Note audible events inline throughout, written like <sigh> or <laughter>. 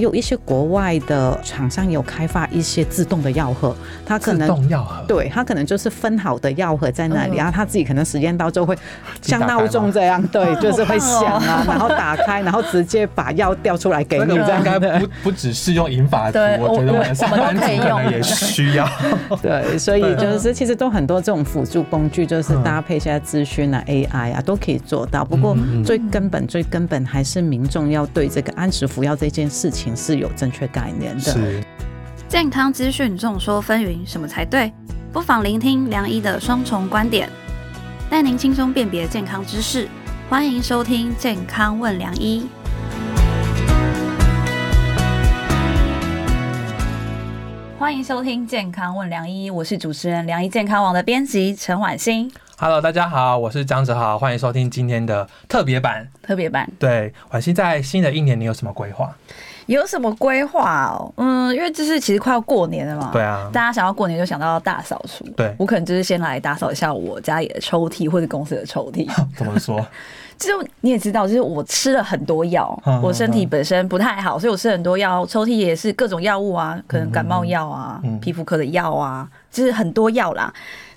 有一些国外的厂商有开发一些自动的药盒，它可自能动药盒，对，它可能就是分好的药盒在那里，嗯然后他自己可能时间到就会像闹钟这样，对，<laughs> 就是会响好啊，<laughs> 然后打开，然后直接把药调出来给这你这样个应该。不 <laughs> 不只是用银发族，对我觉得我们上班族可以用可能也需要。对，所以就是其实都很多这种辅助工具，就是嗯搭配现在资讯啊、AI 啊都可以做到。不过最根本、最根本还是民众要对这个按时服药这件事情是有正确概念的。是，健康资讯众说纷纭，什么才对？不妨聆听梁医的双重观点，带您轻松辨别健康知识。欢迎收听《健康问梁医》。欢迎收听《健康问梁医》，我是主持人梁医健康网的编辑陈婉欣。Hello，大家好，我是张哲豪，欢迎收听今天的特别版。特别版对，婉欣在新的一年你有什么规划？有什么规划哦？嗯，因为就是其实快要过年了嘛。对啊，大家想要过年就想到大扫除，对我可能就是先来打扫一下我家里的抽屉或者公司的抽屉。<laughs> 怎么说？<laughs> 就是你也知道，就是我吃了很多药 <laughs> 嗯，我身体本身不太好，所以我吃很多药，抽屉也是各种药物啊，可能感冒药啊皮肤科的药啊，就是很多药啦。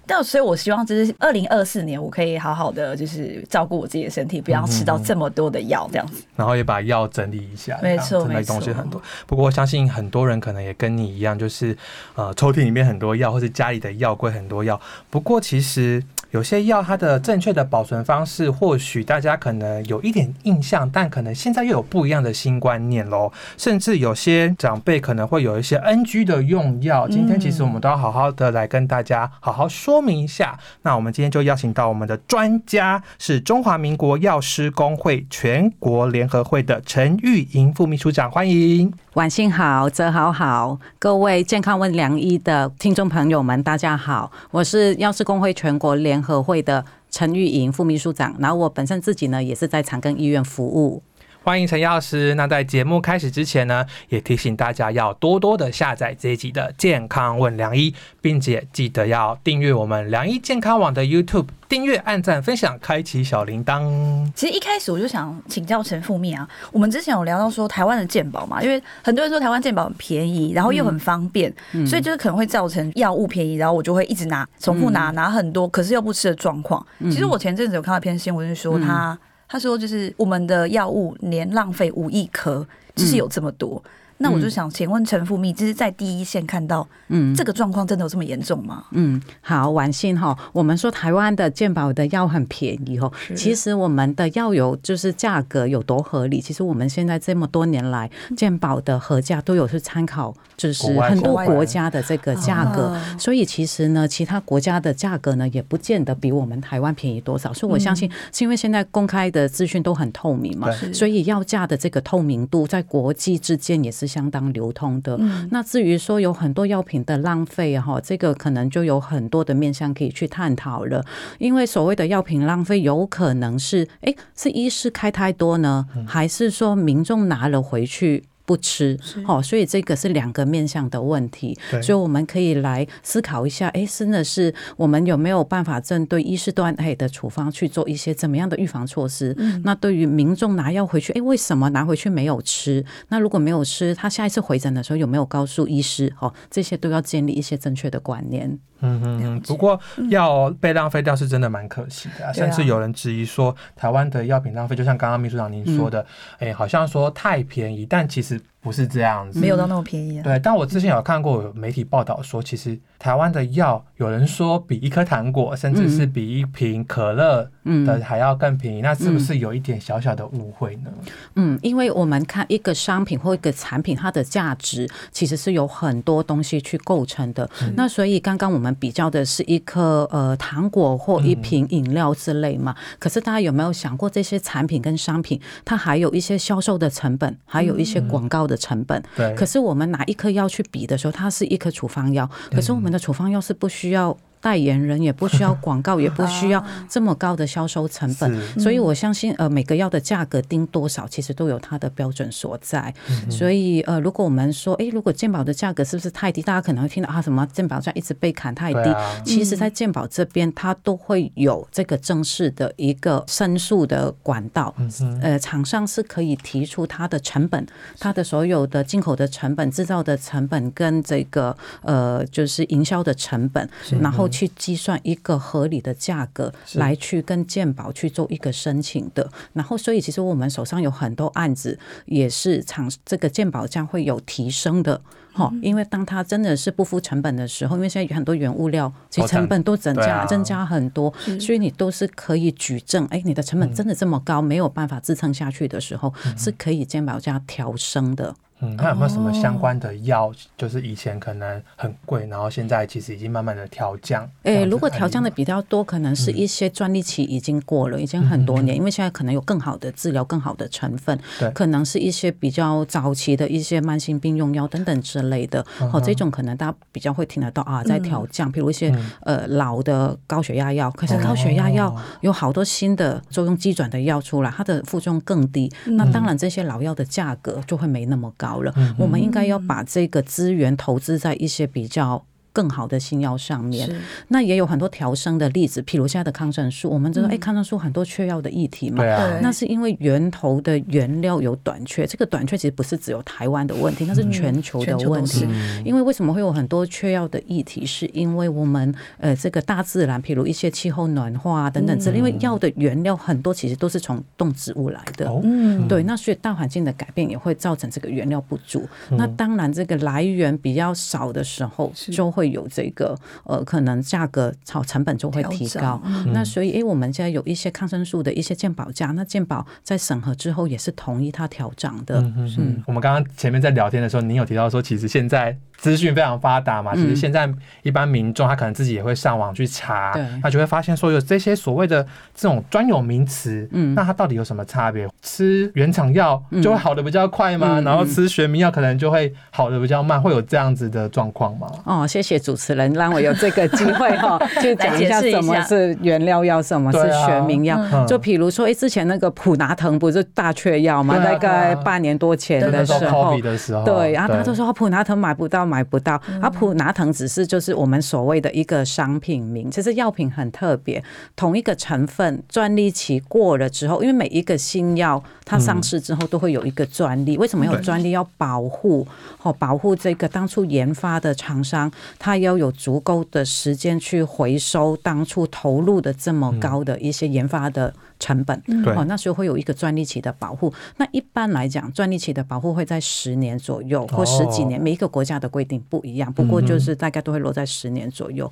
但所以，我希望就是二零二四年，我可以好好的就是照顾我自己的身体，不要吃到这么多的药这样子。然后也把药整理一下，没错真的东西很多。不过我相信很多人可能也跟你一样，就是呃抽屉里面很多药，或是家里的药柜很多药。不过其实有些药它的正确的保存方式，或许大家可能有一点印象，但可能现在又有不一样的新观念喽。甚至有些长辈可能会有一些 NG 的用药。今天其实我们都要好好的来跟大家好好说明一下。那我们今天就邀请到我们的专家，是中华民国药师工会全国联合会的陈玉莹副秘书长，欢迎。晚上好，泽豪好，各位健康问良医的听众朋友们，大家好，我是药师工会全国联和会的陈玉莹副秘书长，然后我本身自己呢也是在长庚医院服务。欢迎陈药师。那在节目开始之前呢，也提醒大家要多多的下载这一集的《健康问良医》，并且记得要订阅我们良医健康网的 YouTube，订阅、按赞、分享、开启小铃铛。其实一开始我就想请教陈副秘啊，我们之前有聊到说台湾的健保嘛，因为很多人说台湾健保很便宜，然后又很方便，所以就是可能会造成药物便宜，然后我就会一直拿重复拿拿很多，可是又不吃的状况。其实我前阵子有看到一篇新闻，是说他他说就是我们的药物年浪费五亿颗，就是有这么多。那我就想请问陈副秘，就是在第一线看到，嗯。这个状况真的有这么严重吗？嗯，好，晚信哈，我们说台湾的健保的药很便宜哦，其实我们的药有就是价格有多合理，其实我们现在这么多年来健保的合价都有去参考，就是很多国家的这个价格，啊。所以其实呢，其他国家的价格呢也不见得比我们台湾便宜多少，所以我相信是因为现在公开的资讯都很透明嘛，所以药价的这个透明度在国际之间也是相当流通的。嗯那至于说有很多药品的浪费哈，这个可能就有很多的面向可以去探讨了。因为所谓的药品浪费，有可能是诶，是医师开太多呢，还是说民众拿了回去？不吃，哦，所以这个是两个面向的问题对，所以我们可以来思考一下，哎，真的是我们有没有办法针对医师端哎的处方去做一些怎么样的预防措施？那对于民众拿药回去，哎，为什么拿回去没有吃？那如果没有吃，他下一次回诊的时候有没有告诉医师？哦，这些都要建立一些正确的观念。嗯嗯嗯。不过药被浪费掉是真的蛮可惜的、甚至有人质疑说，台湾的药品浪费，就像刚刚秘书长您说的，哎、好像说太便宜，但其实 it 不是这样子。没有到那么便宜啊。对，但我之前有看过有媒体报道说，其实台湾的药，有人说比一颗糖果，甚至是比一瓶可乐的还要更便宜，那是不是有一点小小的误会呢？嗯，因为我们看一个商品或一个产品，它的价值其实是有很多东西去构成的。那所以刚刚我们比较的是一颗呃糖果或一瓶饮料之类嘛。可是大家有没有想过，这些产品跟商品，它还有一些销售的成本，还有一些广告的成本。对，可是我们拿一颗药去比的时候，它是一颗处方药，可是我们的处方药是不需要代言人，也不需要 <laughs> 广告，也不需要这么高的销售成本。所以我相信，呃，每个药的价格定多少，其实都有它的标准所在。所以，呃，如果我们说，诶，如果健保的价格是不是太低？大家可能会听到啊，什么健保价一直被砍太低。啊其实，在健保这边，它都会有这个正式的一个申诉的管道。呃，厂商是可以提出它的成本，它的所有的进口的成本、制造的成本跟这个呃，就是营销的成本，然后去计算一个合理的价格，来去跟鉴宝去做一个申请的。然后，所以其实我们手上有很多案子，也是厂这个鉴宝价会有提升的。哈，因为当它真的是不付成本的时候，因为现在有很多原物料其实成本都增加、啊增加很多，所以你都是可以举证，哎，你的成本真的这么高，没有办法支撑下去的时候，是可以鉴宝价调升的。嗯，那有没有什么相关的药，就是以前可能很贵，然后现在其实已经慢慢的调降？这样诶，子如果调降的比较多，可能是一些专利期已经过了，已经很多年，因为现在可能有更好的治疗、更好的成分对，可能是一些比较早期的一些慢性病用药等等之类的。哦，这种可能大家比较会听得到啊，在调降，比如一些呃老的高血压药，可是高血压药有好多新的作用机转的药出来，它的副作用更低，那当然这些老药的价格就会没那么高了。我们应该要把这个资源投资在一些比较。更好的新药上面，那也有很多调升的例子，譬如现在的抗生素，我们知道，哎、抗生素很多缺药的议题嘛，对啊，那是因为源头的原料有短缺，这个短缺其实不是只有台湾的问题，那是全球的问题。是。因为为什么会有很多缺药的议题？是因为我们呃这个大自然，譬如一些气候暖化啊等等之类，因为药的原料很多其实都是从动植物来的。哦。嗯，对，那所以大环境的改变也会造成这个原料不足。那当然，这个来源比较少的时候，就会有这个呃，可能价格炒成本就会提高整。那所以，诶，我们现在有一些抗生素的一些健保价，那健保在审核之后也是同意它调涨的。嗯，我们刚刚前面在聊天的时候，您有提到说，其实现在资讯非常发达嘛，其实现在一般民众他可能自己也会上网去查对，他就会发现说有这些所谓的这种专有名词，嗯那它到底有什么差别？吃原厂药就会好的比较快吗？嗯然后吃学名药可能就会好的比较慢，会有这样子的状况吗？哦，谢谢主持人让我有这个机会哈，<laughs> 就讲一下什么是原料药，什么是学名药。嗯就比如说，哎，之前那个普拿疼不是大缺药吗？大概半年多前的时候对，然后大家都说哦普拿疼买不到，买不到。啊，普拿疼只是就是我们所谓的一个商品名，其实药品很特别，同一个成分专利期过了之后，因为每一个新药它上市之后都会有一个专利，为什么有专利？要保护哦，保护这个当初研发的厂商，他要有足够的时间去回收当初投入的这么高的一些研发的成本。对哦，那时候会有一个专利期的保护。那一般来讲，专利期的保护会在十年左右或十几年，哦每一个国家的规定不一样，不过就是大概都会落在十年左右。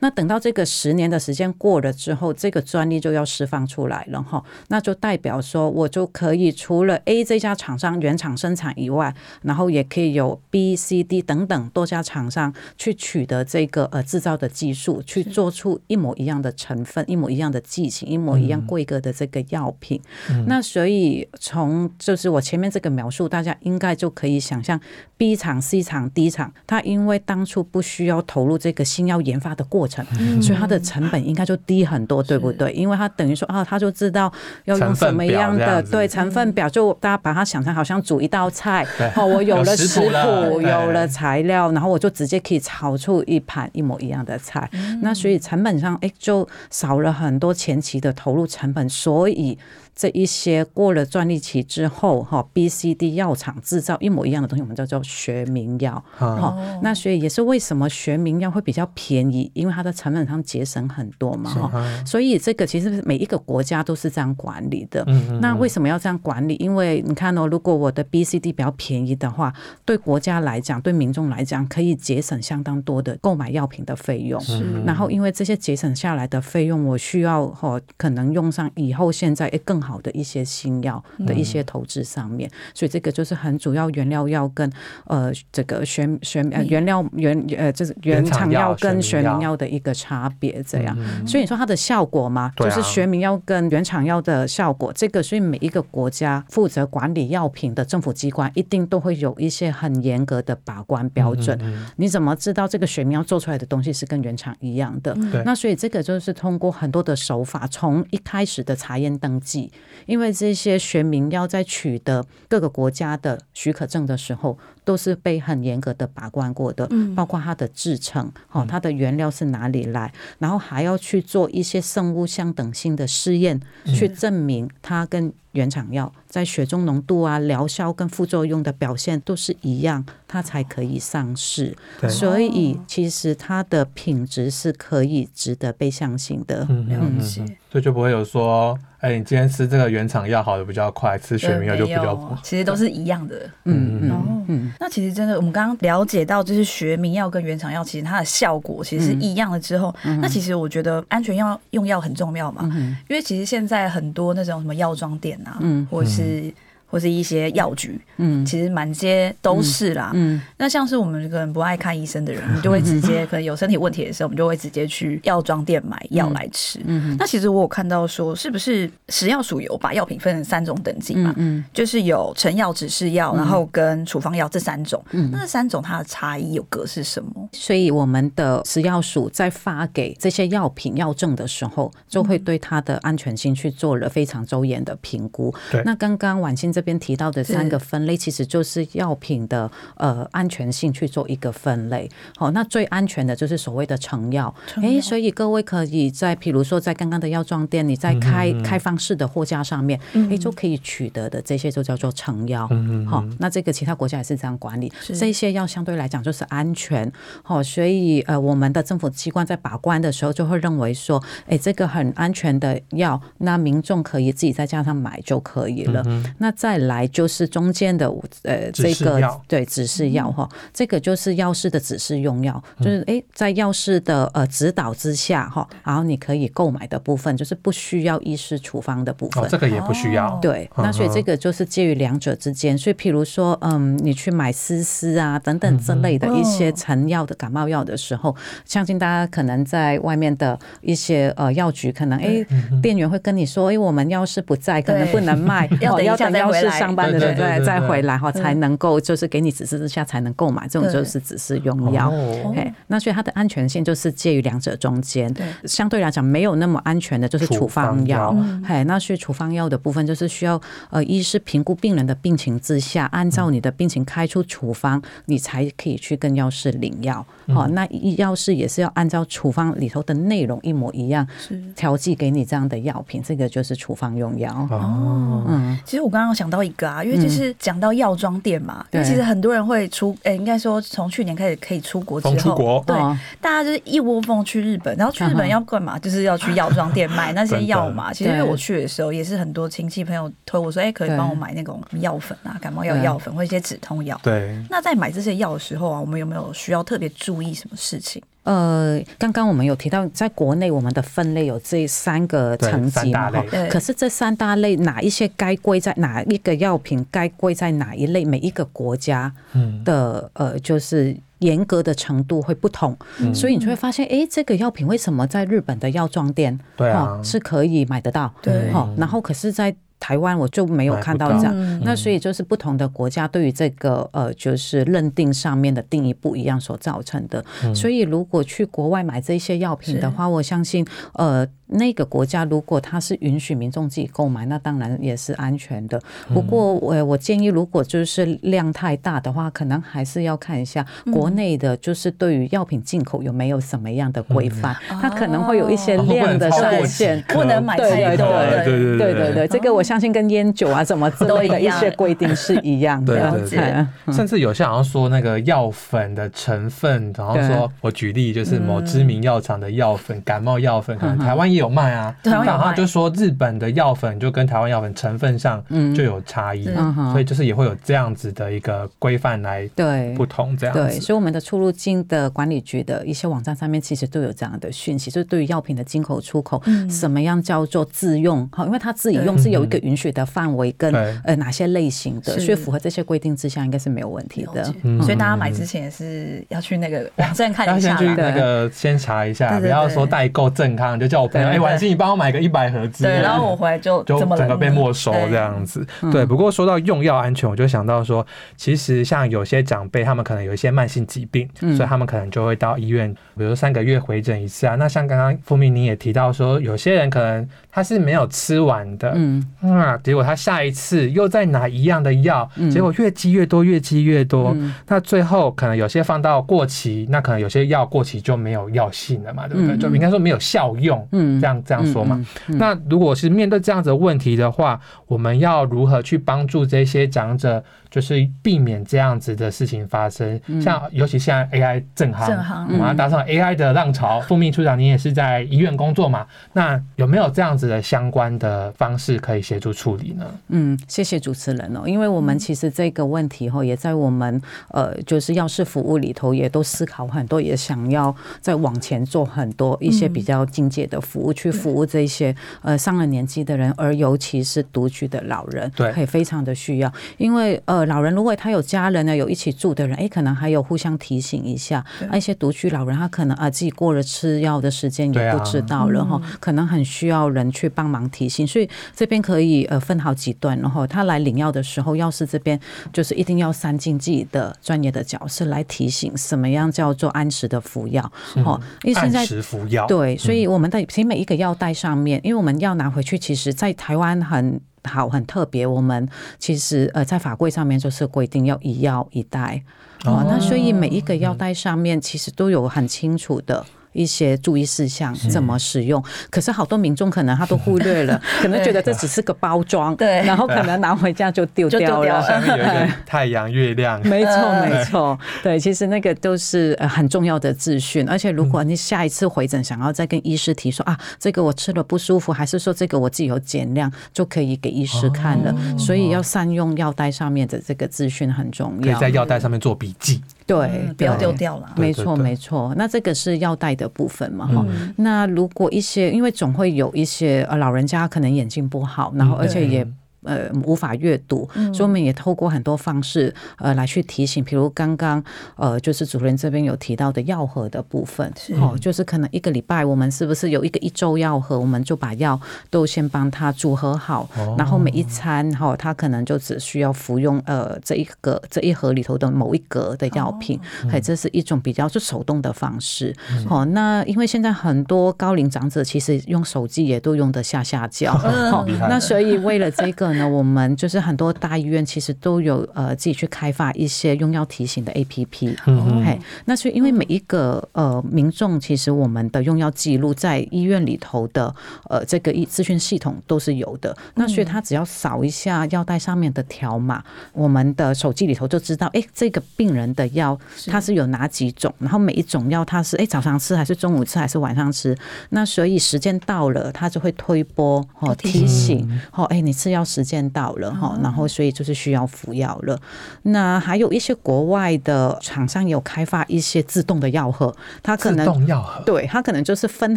那等到这个十年的时间过了之后，这个专利就要释放出来了哈，那就代表说我就可以除了 A 这家厂商原厂生产以外，然后也可以有 B、C、D 等等多家厂商去取得这个呃制造的技术，去做出一模一样的成分、一模一样的剂型、一模一样规格的这个药品。那所以从就是我前面这个描述，大家应该就可以想象 B 厂、C 厂、D 厂，它因为当初不需要投入这个新药研发的过程，所以它的成本应该就低很多，对不对？因为它等于说啊，他就知道要用什么样的对成分表，就大家把它想成好像煮一道菜对，哦，我有了食食谱有了材料，然后我就直接可以炒出一盘一模一样的菜。那所以成本上，哎，就少了很多前期的投入成本，所以。这一些过了专利期之后，哈，B、C、D 药厂制造一模一样的东西，我们叫做学名药。嗯哈，那所以也是为什么学名药会比较便宜，因为它的成本上节省很多嘛，哈。嗯所以这个其实每一个国家都是这样管理的。嗯嗯那为什么要这样管理？因为你看哦，如果我的 B、C、D 比较便宜的话，对国家来讲，对民众来讲，可以节省相当多的购买药品的费用。嗯然后因为这些节省下来的费用，我需要哦，可能用上以后现在诶更好的一些新药的一些投资上面，所以这个就是很主要原料药跟呃这个学学呃原料原呃就是原原厂厂药药跟学名药药的一个差别，这样。嗯所以你说它的效果嘛，啊就是学名药跟原厂药的效果，这个所以每一个国家负责管理药品的政府机关一定都会有一些很严格的把关标准。嗯你怎么知道这个学名药做出来的东西是跟原厂一样的？对那所以这个就是通过很多的手法，从一开始的查验登记，因为这些学名要在取得各个国家的许可证的时候，都是被很严格的把关过的，包括它的制成，哦，它的原料是哪里来，然后还要去做一些生物相等性的试验，去证明它跟原厂药在血中浓度啊、疗效跟副作用的表现都是一样，它才可以上市。所以其实它的品质是可以值得被相信的。嗯了嗯嗯。解。嗯所以就不会有说，哎，你今天吃这个原厂药好的比较快，吃学名药就比较其实都是一样的。嗯嗯哦，嗯那其实真的，我们刚刚了解到，就是学名药跟原厂药，其实它的效果其实是一样的。之后，那其实我觉得安全药用药很重要嘛，嗯因为其实现在很多那种什么药妆店啊，嗯。或是或是一些药局，嗯其实满街都是啦。嗯那像是我们可能不爱看医生的人，我们就会直接 <laughs> 可能有身体问题的时候，我们就会直接去药妆店买药来吃。嗯那其实我有看到说，是不是食药署有把药品分成三种等级嘛？嗯就是有成药、指示药，然后跟处方药这三种。嗯那这三种它的差异有格是什么？所以我们的食药署在发给这些药品药证的时候，就会对它的安全性去做了非常周延的评估。对那刚刚婉欣这边提到的三个分类，其实就是药品的呃安全性去做一个分类。好，那最安全的就是所谓的成药。诶，所以各位可以在比如说在刚刚的药妆店，你在开开放式的货架上面，诶，就可以取得的这些就叫做成药。嗯嗯好，那这个其他国家也是这样管理，是这些药相对来讲就是安全。好，所以呃，我们的政府机关在把关的时候，就会认为说，哎，这个很安全的药，那民众可以自己在家上买就可以了。嗯那再来就是中间的呃这个对指示药哈，这个就是药师的指示用药，就是哎在药师的呃指导之下哈，然后你可以购买的部分就是不需要医师处方的部分。哦，。这个也不需要。哦。对，那所以这个就是介于两者之间。所以，譬如说，嗯，你去买丝丝啊等等之类的一些成药的感冒药的时候，相信大家可能在外面的一些呃药局，可能哎，店员会跟你说，哎，我们药师不在，可能不能卖，哦 <laughs> 要等一下再回来。上班的对人再对再回来哈，才能够就是给你指示之下才能购买，这种就是指示用药。哦。嘿，那所以它的安全性就是介于两者中间。对。相对来讲没有那么安全的，就是处处方方药。药。嘿，那所以处方药的部分就是需要呃，医师评估病人的病情之下，按照你的病情开出处方，你才可以去跟药师领药。好，那医药师也是要按照处方里头的内容一模一样是。调剂给你这样的药品，这个就是处方用药。哦，嗯，其实我刚刚想到一个啊，因为就是讲到药妆店嘛，因为其实很多人会出，诶、应该说从去年开始可以出国之后，风出国对，哦大家就是一窝蜂去日本，然后去日本要干嘛？就是要去药妆店买那些药嘛。<laughs> 其实因为我去的时候，也是很多亲戚朋友推我说，哎、可以对帮我买那种药粉啊，感冒药对药粉或一些止痛药。对，那在买这些药的时候啊，我们有没有需要特别注意什么事情？呃，刚刚我们有提到，在国内我们的分类有这三个层级嘛，三大类。哈可是这三大类哪一些该归在哪一个药品该归在哪一类？每一个国家嗯，的呃，就是严格的程度会不同，嗯。所以你就会发现，诶，这个药品为什么在日本的药妆店对啊。哦，是可以买得到？对。哈，然后可是，在台湾我就没有看到这样。嗯。那所以就是不同的国家对于这个呃，就是认定上面的定义不一样所造成的。所以如果去国外买这些药品的话，我相信呃，那个国家如果它是允许民众自己购买，那当然也是安全的。不过我我建议，如果就是量太大的话，可能还是要看一下国内的，就是对于药品进口有没有什么样的规范，它可能会有一些哦。量的上限。<laughs> 不能买太多，对对对对对对，这个我相信跟烟酒啊什么之类的一些规定是一样的。对对对。嗯。甚至有些好像说那个药粉的成分，然后说我举例就是某知名药厂的药粉，感冒药粉，可能台湾也有卖啊。台湾有卖。但好像就说日本的药粉就跟台湾药粉成分上就有差异，嗯。哼。所以就是也会有这样子的一个规范来对。不同这样对，所以我们的出入境的管理局的一些网站上面，其实都有这样的讯息，就是对于药品的进口出口，什么样叫做自用？好，因为他自己用是有一个允许的范围跟呃哪些类型的，所以符合这些规定之下，应该是没有问题的。所以大家买之前也是要去那个 <laughs> 网站看一下要先去那。个先查一下，不要说代购正康就叫我朋友，哎，婉欣你帮我买个一百盒之类对，然后我回来就 <laughs> 就整个被没收这样子。嗯。对，不过说到用药安全，我就想到说，其实像有些长辈，他们可能有一些慢性疾病，嗯。所以他们可能就会到医院，比如说三个月回诊一次啊。那像刚刚付明你也提到说，有些人可能他是没有吃完的，嗯那结果他下一次又再拿一样的药，嗯结果越积越多，越积越多。嗯那最后可能有些放到过期，那可能有些药过期就没有药性了嘛，对不对？嗯就应该说没有效用，嗯这样这样说嘛。那如果是面对这样子的问题的话，我们要如何去帮助这些长者，就是避免这样子的事情发生？嗯像尤其现在 AI 正行，正行我们要搭上 AI 的浪潮。副秘处长，你也是在医院工作嘛？那有没有这样子的相关的方式可以协助处理呢？嗯，谢谢主持人哦，因为我们其实这个问题哈，也在我们呃就是药事服务里头也都思考很多，也想要再往前做很多一些比较境界的服务，去服务这些呃上了年纪的人，而尤其是独居的老人，对可以非常的需要，因为呃老人如果他有家人呢，有一起住的人，哎，可能还有互相提醒一下，啊一些独居老人他可能啊自己过了吃药的时间也不知道了哈，可能很需要人去帮忙提醒，所以这边可以呃分好几段，然后他来领药的时候，药师这边就是一定要三进自己的专业的角色来提醒什么样叫做按时的服药哦，因为现在按时服药，对，所以我们的其实每一个药袋上面，因为我们要拿回去，其实在台湾很。好，很特别。我们其实呃，在法规上面就是规定要一药一袋哦，那所以每一个药袋上面其实都有很清楚的。一些注意事项怎么使用，可是好多民众可能他都忽略了，<laughs> 可能觉得这只是个包装，对。然后可能拿回家就丢掉了。上面有一个太阳、月亮，没错，嗯。没错，对，其实那个都是呃很重要的资讯，而且如果你下一次回诊想要再跟医师提说啊，这个我吃了不舒服，还是说这个我自己有减量，就可以给医师看了。所以要善用药袋上面的这个资讯很重要。可以在。药袋上面做笔记。对嗯，不要对丢掉了。没错，没错。那这个是要带的部分嘛，哈、嗯那如果一些，因为总会有一些呃老人家可能眼睛不好，然后而且也。呃，无法阅读，所以我们也透过很多方式，呃，来去提醒，比如刚刚呃，就是主任这边有提到的药盒的部分，哦，就是可能一个礼拜我们是不是有一个一周药盒，我们就把药都先帮他组合好，然后每一餐哈，他可能就只需要服用呃这一个这一盒里头的某一格的药品，哎、这是一种比较是手动的方式，哦，那因为现在很多高龄长者其实用手机也都用得下下叫，<laughs> 哦那所以为了这个呢，我们就是很多大医院其实都有呃自己去开发一些用药提醒的 APP。嘿，那所以因为每一个呃民众，其实我们的用药记录在医院里头的呃这个医资讯系统都是有的。那所以他只要扫一下药袋上面的条码，我们的手机里头就知道，哎，这个病人的药它是有哪几种，然后每一种药它是哎早上吃还是中午吃还是晚上吃。那所以时间到了，它就会推波哦提醒哦，哎，你吃药时间到了哈，然后所以就是需要服药了。那还有一些国外的厂商有开发一些自动的药盒，它可自能动药盒，对它可能就是分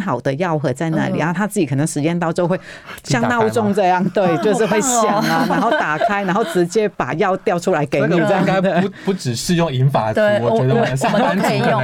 好的药盒在那里，嗯。然后他自己可能时间到就会像闹钟吗这样，对，<laughs> 就是会响啊，然后打开，然后直接把药调出来给你应该样。的。不不只是用银发族，对我觉得我们上班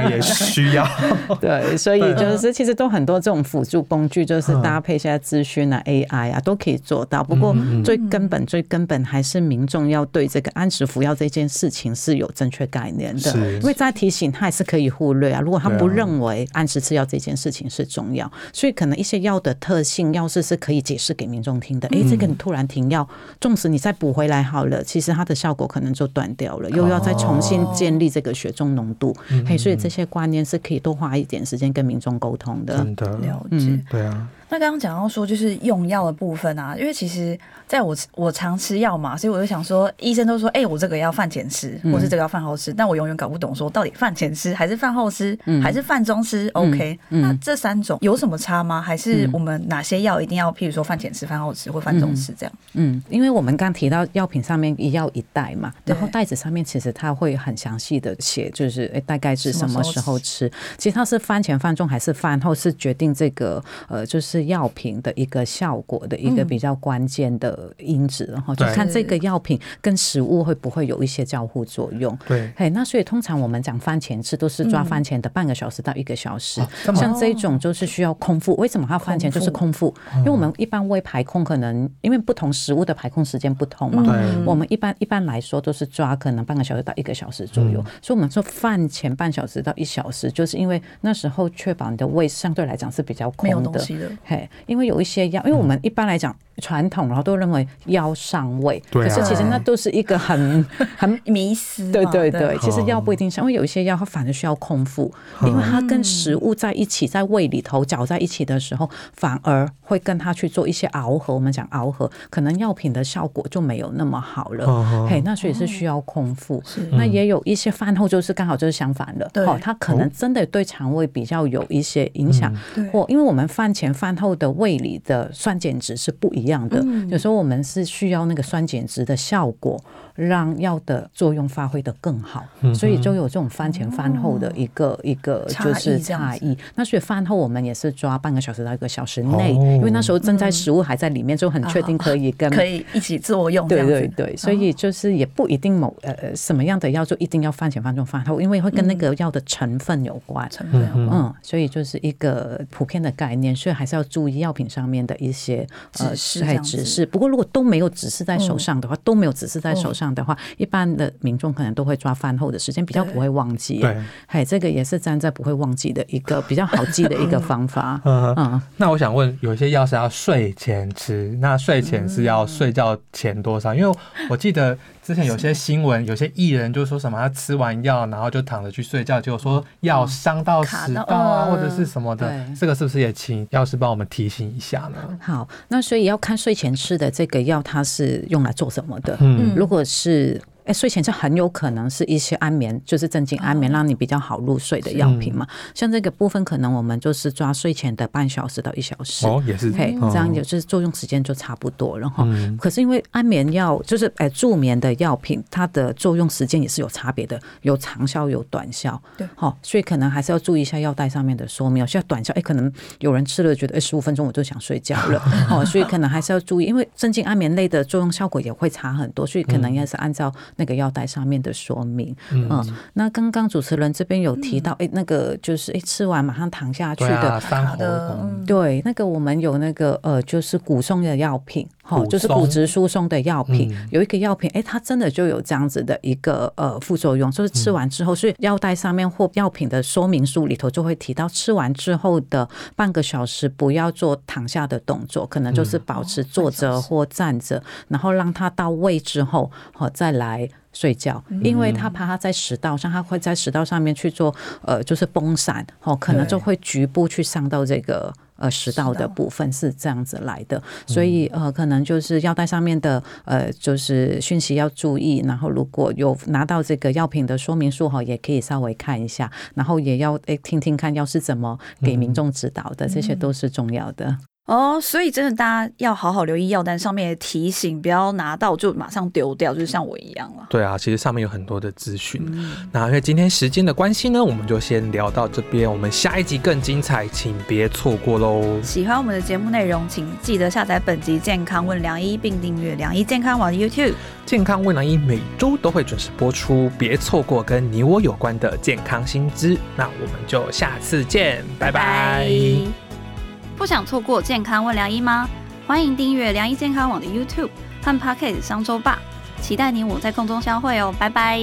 也需要。<laughs> 对，所以就是其实都很多这种辅助工具，就是嗯。搭配现在资讯啊、AI 啊都可以做到。不过嗯。最根本、最根本还是民众要对这个按时服药这件事情是有正确概念的，因为再提醒他也是可以忽略啊。如果他不认为按时吃药这件事情是重要，所以可能一些药的特性、药事是可以解释给民众听的。诶，这个你突然停药，纵使你再补回来好了，其实它的效果可能就断掉了，又要再重新建立这个血中浓度。嘿，所以这些观念是可以多花一点时间跟民众沟通的。真的，了解。嗯对啊，那刚刚讲到说，就是用药的部分啊，因为其实在我我常吃药嘛，所以我就想说，医生都说，哎、我这个要饭前吃，或是这个要饭后吃，但我永远搞不懂说到底饭前吃还是饭后吃，还是饭中吃、o k 嗯那这三种有什么差吗？还是我们哪些药一定要，譬如说饭前吃、饭后吃或饭中吃这样？嗯，因为我们刚提到药品上面一药一袋嘛，然后袋子上面其实它会很详细的写，就是诶大概是什么时候吃。其实它是饭前、饭中还是饭后，是决定这个呃，就是是药品的一个效果的一个嗯。比较关键的因子，然后就看这个药品跟食物会不会有一些交互作用。对，嘿，那所以通常我们讲饭前吃都是抓嗯。饭前的半个小时到一个小时，像这种就是需要空腹。为什么它饭前就是空腹？因为我们一般胃排空可能因为不同食物的排空时间不同嘛，我们一般一般来说都是抓可能半个小时到一个小时左右，嗯。所以我们说饭前半小时到一小时，就是因为那时候确保你的胃相对来讲是比较没有空的。嘿，因为有一些药，因为我们一般来讲传统，然后都认为药上胃，可是其实那都是一个很 <laughs> 很迷思嘛。对对对，其实哦药不一定上，因为有一些药它反而需要空腹，因为它跟食物在一起，在胃里头搅在一起的时候，反而会跟它去做一些熬合。我们讲熬合，可能药品的效果就没有那么好了。哦。嘿，那所以是需要空腹。是。那也有一些饭后就是刚好就是相反的，对。哦，它可能真的对肠胃比较有一些影响，对。或因为我们饭前饭后的胃里的酸碱值是不一样的，嗯。有时候我们是需要那个酸碱值的效果，让药的作用发挥的更好，所以就有这种饭前饭后的一个、一个就是差异。那所以饭后我们也是抓半个小时到一个小时内，哦。因为那时候正在食物还在里面，就很确定可以跟可以一起作用这对。对对，所以就是也不一定某呃呃什么样的药就一定要饭前饭中饭后，因为会跟那个药的成分有关。成分有关。嗯，所以就是一个普遍的概念，所以还是要注意药品上面的一些呃指示这哎指示。不过如果都没有指示在手上的话，都没有指示在手嗯上的话，一般的民众可能都会抓饭后的时间，比较不会忘记。对，嘿，这个也是站在不会忘记的一个比较好记的一个方法。<laughs> 嗯，嗯，那我想问，有一些药是要睡前吃，那睡前是要睡觉前多少？因为我记得之前有些新闻，有些艺人就说什么他吃完药，然后就躺着去睡觉，结果说药伤到食道啊，或者是什么的对，这个是不是也请药师帮我们提醒一下呢？好，那所以要看睡前吃的这个药它是用来做什么的。嗯。如果是哎，睡前是很有可能是一些安眠，就是镇静安眠，让你比较好入睡的药品嘛。像这个部分，可能我们就是抓睡前的半小时到一小时。哦，也是，嘿，哦这样也就是作用时间就差不多了哈。嗯可是因为安眠药就是哎助眠的药品，它的作用时间也是有差别的，有长效有短效。对好，所以可能还是要注意一下药袋上面的说明。有些短效，哎，可能有人吃了觉得哎十五分钟我就想睡觉了，<laughs> 哦，所以可能还是要注意，因为镇静安眠类的作用效果也会差很多，所以可能也是按照那个药袋上面的说明。嗯，那刚刚主持人这边有提到，哎，那个就是哎吃完马上躺下去的对啊，的，嗯对，那个我们有那个呃，就是骨松的药品，哈，骨就是骨质疏松的药品，嗯。有一个药品，哎，它真的就有这样子的一个呃副作用，就是吃完之后，所以药袋上面或药品的说明书里头就会提到，吃完之后的半个小时不要做躺下的动作，可能就是保持坐着或站着，然后让它到位之后，好再来。睡觉，因为他怕他在食道上，他会在食道上面去做呃，就是崩散，哦，可能就会局部去伤到这个呃食道的部分，是这样子来的。所以呃，可能就是药袋上面的呃，就是讯息要注意，然后如果有拿到这个药品的说明书哈，也可以稍微看一下，然后也要诶听听看药是怎么给民众指导的，这些都是重要的。哦，所以真的大家要好好留意药单上面的提醒，不要拿到就马上丢掉，就是像我一样了。对啊，其实上面有很多的资讯。嗯那因为今天时间的关系呢，我们就先聊到这边。我们下一集更精彩，请别错过喽。喜欢我们的节目内容，请记得下载本集《健康问良医》，并订阅良医健康网的 YouTube。健康问良医每周都会准时播出，别错过跟你我有关的健康新知。那我们就下次见，拜拜不想错过健康问良医吗？欢迎订阅良医健康网的 YouTube 和 Pocket 商周吧，期待你我在空中相会哦，拜拜。